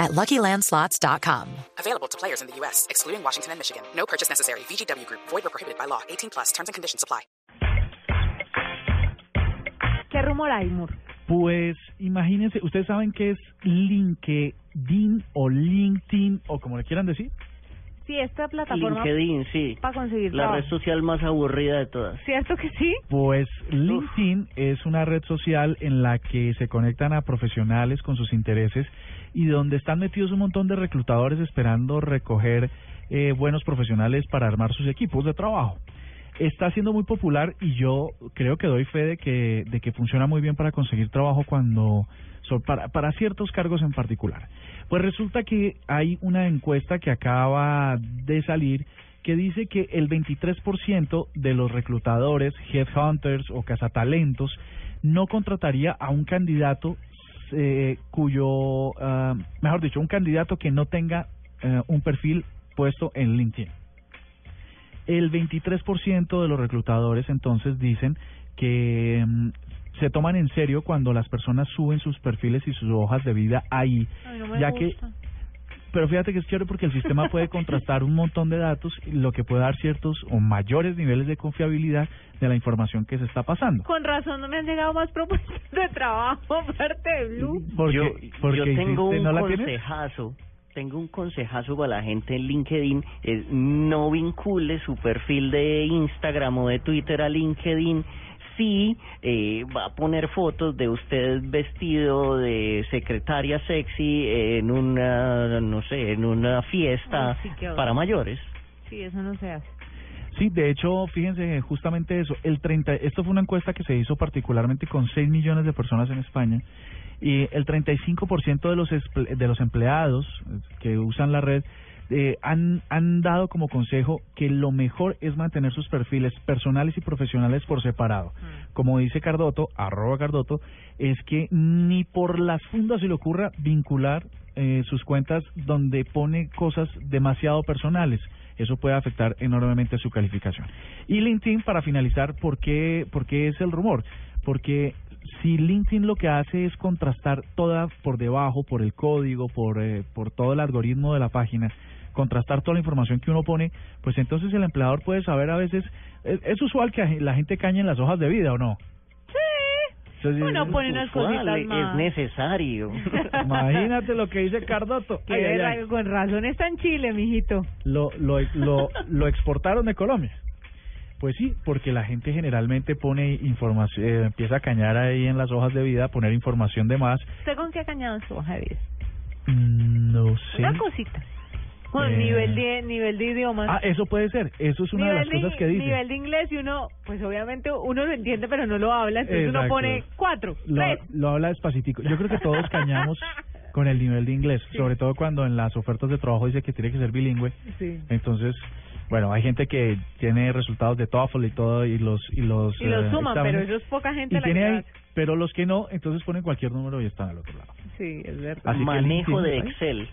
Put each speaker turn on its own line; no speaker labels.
at LuckyLandSlots.com.
Available to players in the U.S., excluding Washington and Michigan. No purchase necessary. VGW Group. Void or prohibited by law. 18 plus. Terms and conditions apply.
¿Qué rumor hay, Mur?
Pues imagínense, ¿ustedes saben qué es LinkedIn o LinkedIn o como le quieran decir?
Sí, esta plataforma
LinkedIn, sí.
para conseguir
La red social más aburrida de todas.
¿Cierto que sí?
Pues LinkedIn es una red social en la que se conectan a profesionales con sus intereses y donde están metidos un montón de reclutadores esperando recoger eh, buenos profesionales para armar sus equipos de trabajo. Está siendo muy popular y yo creo que doy fe de que, de que funciona muy bien para conseguir trabajo cuando para, para ciertos cargos en particular. Pues resulta que hay una encuesta que acaba de salir que dice que el 23% de los reclutadores, headhunters o cazatalentos no contrataría a un candidato eh, cuyo, ah, mejor dicho, un candidato que no tenga eh, un perfil puesto en LinkedIn. El 23% de los reclutadores entonces dicen que mm, se toman en serio cuando las personas suben sus perfiles y sus hojas de vida ahí,
no me
ya que pero fíjate que es chévere porque el sistema puede contrastar un montón de datos, lo que puede dar ciertos o mayores niveles de confiabilidad de la información que se está pasando.
Con razón no me han llegado más propuestas de trabajo aparte de Blue.
Porque,
yo,
porque
yo tengo
hiciste-
un
¿no la
consejazo. Tengo un consejazo para la gente en LinkedIn. Es no vincule su perfil de Instagram o de Twitter a LinkedIn. Sí, eh, va a poner fotos de usted vestido de secretaria sexy en una, no sé, en una fiesta
Ay, sí,
para mayores.
Sí, eso no se hace.
Sí, de hecho, fíjense justamente eso. El 30, esto fue una encuesta que se hizo particularmente con 6 millones de personas en España y el 35% de los de los empleados que usan la red eh, han han dado como consejo que lo mejor es mantener sus perfiles personales y profesionales por separado. Como dice Cardoto, arroba Cardoto, es que ni por las fundas se le ocurra vincular eh, sus cuentas donde pone cosas demasiado personales. Eso puede afectar enormemente su calificación. Y LinkedIn, para finalizar, ¿por qué, por qué es el rumor? Porque si LinkedIn lo que hace es contrastar toda por debajo, por el código, por, eh, por todo el algoritmo de la página, contrastar toda la información que uno pone, pues entonces el empleador puede saber a veces, es, es usual que la gente cañe en las hojas de vida o no.
Sí.
Entonces,
Uno pone unas
Usual,
cositas
es
más.
necesario.
Imagínate lo que dice Cardoto.
Que
Ay, ay, ay.
con razón está en Chile, mijito.
Lo, lo, lo, lo exportaron de Colombia. Pues sí, porque la gente generalmente pone información, eh, empieza a cañar ahí en las hojas de vida, poner información de más.
¿Usted con qué ha cañado en su hoja de vida?
Mm, No sé.
Una cosita. Con
Eh.
nivel de nivel de idiomas.
Ah, eso puede ser. Eso es una de las
nivel
cosas que dice.
Nivel de inglés y uno, pues obviamente uno lo entiende pero no lo habla, entonces uno
Exacto.
pone cuatro,
Lo,
tres.
lo habla despacitico. Yo creo que todos cañamos con el nivel de inglés, sobre todo cuando en las ofertas de trabajo dice que tiene que ser bilingüe.
Sí.
Entonces, bueno, hay gente que tiene resultados de TOEFL y todo y los y los
Y lo
eh,
suman, pero eso es poca gente
y
la
tiene ahí, pero los que no, entonces ponen cualquier número y están al otro lado.
Sí, es verdad.
Así
Manejo de
¿eh?
Excel.